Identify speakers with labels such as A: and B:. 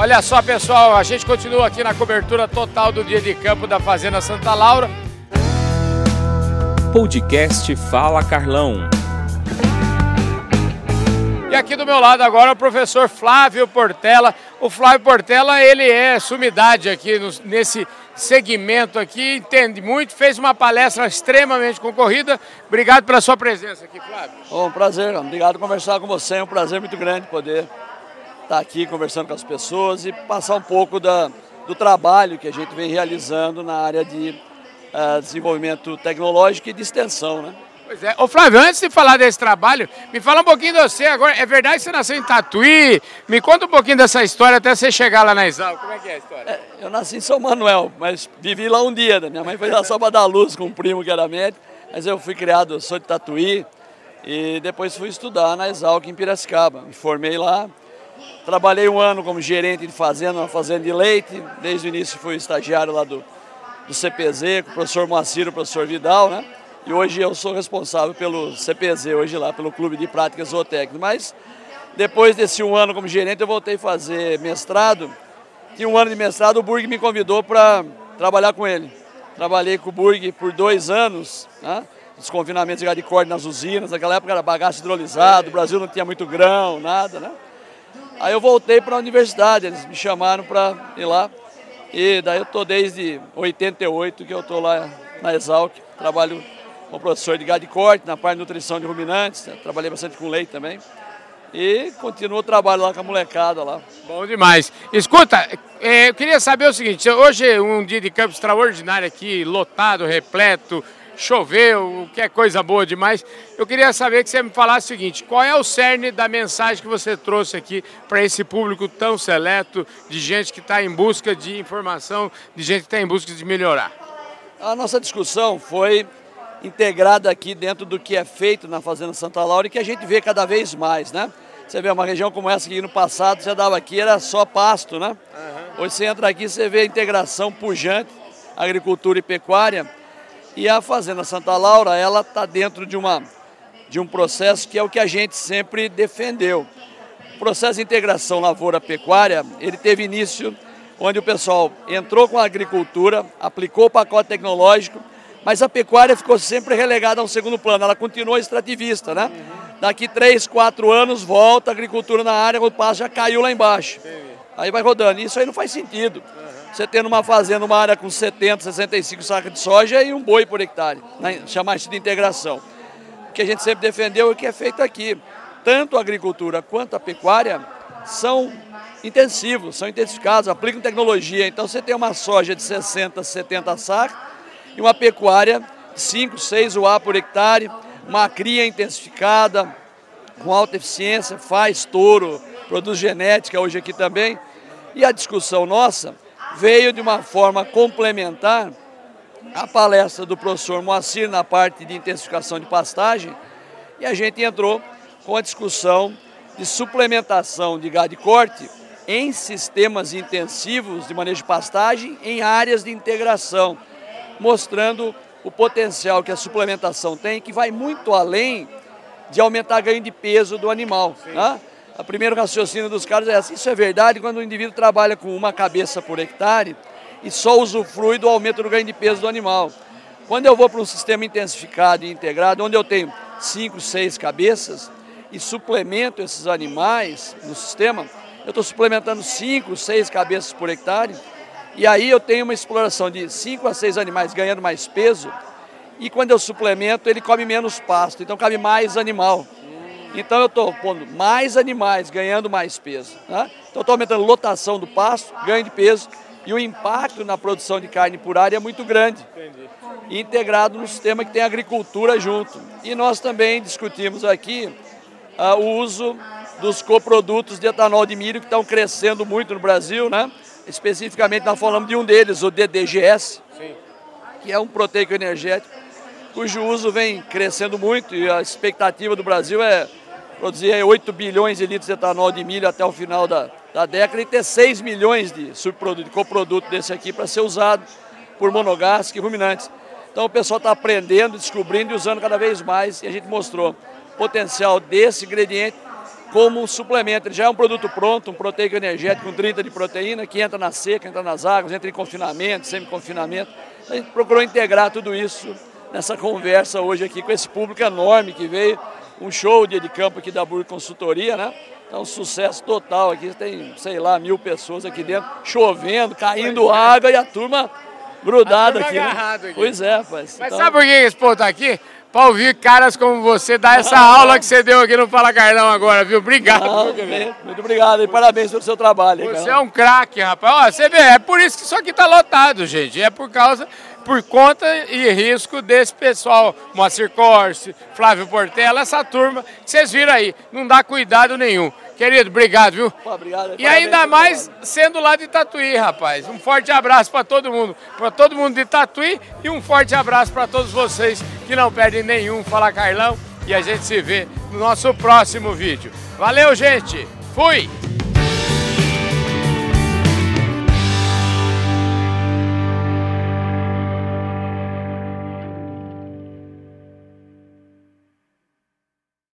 A: Olha só, pessoal, a gente continua aqui na cobertura total do dia de campo da Fazenda Santa Laura.
B: Podcast Fala Carlão.
A: E aqui do meu lado agora o professor Flávio Portela. O Flávio Portela, ele é sumidade aqui no, nesse segmento aqui, entende muito, fez uma palestra extremamente concorrida. Obrigado pela sua presença aqui, Flávio.
C: Oh, um prazer, obrigado por conversar com você, é um prazer muito grande poder estar aqui conversando com as pessoas e passar um pouco da, do trabalho que a gente vem realizando na área de uh, desenvolvimento tecnológico e de extensão, né?
A: Pois é. Ô Flávio, antes de falar desse trabalho, me fala um pouquinho de você agora. É verdade que você nasceu em Tatuí? Me conta um pouquinho dessa história até você chegar lá na Exal. Como é que é a história? É,
C: eu nasci em São Manuel, mas vivi lá um dia. Né? Minha mãe foi lá só para dar luz com um primo que era médico. Mas eu fui criado, eu sou de Tatuí. E depois fui estudar na Exalc em Piracicaba. Me formei lá. Trabalhei um ano como gerente de fazenda, uma fazenda de leite. Desde o início fui estagiário lá do, do CPZ, com o professor Moacir e o professor Vidal, né? E hoje eu sou responsável pelo CPZ, hoje lá, pelo Clube de Práticas Zootécnicas. Mas depois desse um ano como gerente, eu voltei a fazer mestrado. Tinha um ano de mestrado, o Burg me convidou para trabalhar com ele. Trabalhei com o Burg por dois anos, né? os confinamentos de corte nas usinas, naquela época era bagaço hidrolisado, o Brasil não tinha muito grão, nada, né? Aí eu voltei para a universidade, eles me chamaram para ir lá. E daí eu estou desde 88 que eu estou lá na Exalc, trabalho como professor de gado de corte, na parte de nutrição de ruminantes, né? trabalhei bastante com leite também. E continuo o trabalho lá com a molecada lá.
A: Bom demais. Escuta, é, eu queria saber o seguinte, hoje é um dia de campo extraordinário aqui, lotado, repleto, choveu, que é coisa boa demais. Eu queria saber que você me falasse o seguinte, qual é o cerne da mensagem que você trouxe aqui para esse público tão seleto, de gente que está em busca de informação, de gente que está em busca de melhorar?
C: A nossa discussão foi integrada aqui dentro do que é feito na Fazenda Santa Laura e que a gente vê cada vez mais, né? Você vê uma região como essa que no passado você dava aqui, era só pasto, né? Uhum. Hoje você entra aqui você vê a integração pujante, agricultura e pecuária. E a Fazenda Santa Laura, ela está dentro de, uma, de um processo que é o que a gente sempre defendeu. O processo de integração lavoura-pecuária, ele teve início onde o pessoal entrou com a agricultura, aplicou o pacote tecnológico, mas a pecuária ficou sempre relegada a um segundo plano, ela continua extrativista, né? Daqui três, quatro anos, volta a agricultura na área, o passo já caiu lá embaixo. Aí vai rodando. Isso aí não faz sentido. Você tendo uma fazenda, uma área com 70, 65 sacas de soja e um boi por hectare, né? chamar isso de integração. O que a gente sempre defendeu é o que é feito aqui. Tanto a agricultura quanto a pecuária são intensivos, são intensificados, aplicam tecnologia. Então você tem uma soja de 60, 70 sacas, e uma pecuária de 5, 6 UA por hectare, uma cria intensificada, com alta eficiência, faz touro, produz genética hoje aqui também. E a discussão nossa veio de uma forma complementar à palestra do professor Moacir na parte de intensificação de pastagem, e a gente entrou com a discussão de suplementação de gado de corte em sistemas intensivos de manejo de pastagem em áreas de integração mostrando o potencial que a suplementação tem, que vai muito além de aumentar ganho de peso do animal. Né? O primeiro raciocínio dos caras é assim, isso é verdade quando o indivíduo trabalha com uma cabeça por hectare e só usufrui do aumento do ganho de peso do animal. Quando eu vou para um sistema intensificado e integrado, onde eu tenho cinco, seis cabeças e suplemento esses animais no sistema, eu estou suplementando cinco, seis cabeças por hectare, e aí eu tenho uma exploração de 5 a 6 animais ganhando mais peso. E quando eu suplemento, ele come menos pasto, então cabe mais animal. Então eu estou pondo mais animais ganhando mais peso. Né? Então estou aumentando lotação do pasto, ganho de peso e o impacto na produção de carne por área é muito grande. Entendi. Integrado no sistema que tem agricultura junto. E nós também discutimos aqui uh, o uso dos coprodutos de etanol de milho que estão crescendo muito no Brasil, né? Especificamente nós falamos de um deles, o DDGS, Sim. que é um proteico energético, cujo uso vem crescendo muito e a expectativa do Brasil é produzir 8 bilhões de litros de etanol de milho até o final da, da década e ter 6 milhões de subproduto, de coproduto desse aqui para ser usado por monogástricos e ruminantes. Então o pessoal está aprendendo, descobrindo e usando cada vez mais e a gente mostrou o potencial desse ingrediente como suplemento. Ele já é um produto pronto, um proteico energético com 30 de proteína, que entra na seca, entra nas águas, entra em confinamento, semi-confinamento. A gente procurou integrar tudo isso nessa conversa hoje aqui com esse público enorme que veio. Um show dia de campo aqui da Burg Consultoria, né? Então, sucesso total aqui. Tem, sei lá, mil pessoas aqui dentro, chovendo, caindo água e a turma grudada aqui, né?
A: aqui,
C: Pois é, rapaz.
A: Mas então... sabe por que esse povo tá aqui? Para ouvir caras como você dar essa aula que você deu aqui no Fala Carlão agora, viu? Obrigado. Não,
C: muito obrigado e parabéns pelo seu trabalho.
A: Você Carlão. é um craque, rapaz. Ó, você vê, é por isso que isso aqui tá lotado, gente. É por causa, por conta e risco desse pessoal, Moacir Corse, Flávio Portela, essa turma que vocês viram aí. Não dá cuidado nenhum. Querido, obrigado, viu?
C: Pô, obrigado.
A: E ainda mais sendo lá de Tatuí, rapaz. Um forte abraço para todo mundo, para todo mundo de Tatuí e um forte abraço para todos vocês que não perdem nenhum Fala Carlão. E a gente se vê no nosso próximo vídeo. Valeu, gente. Fui!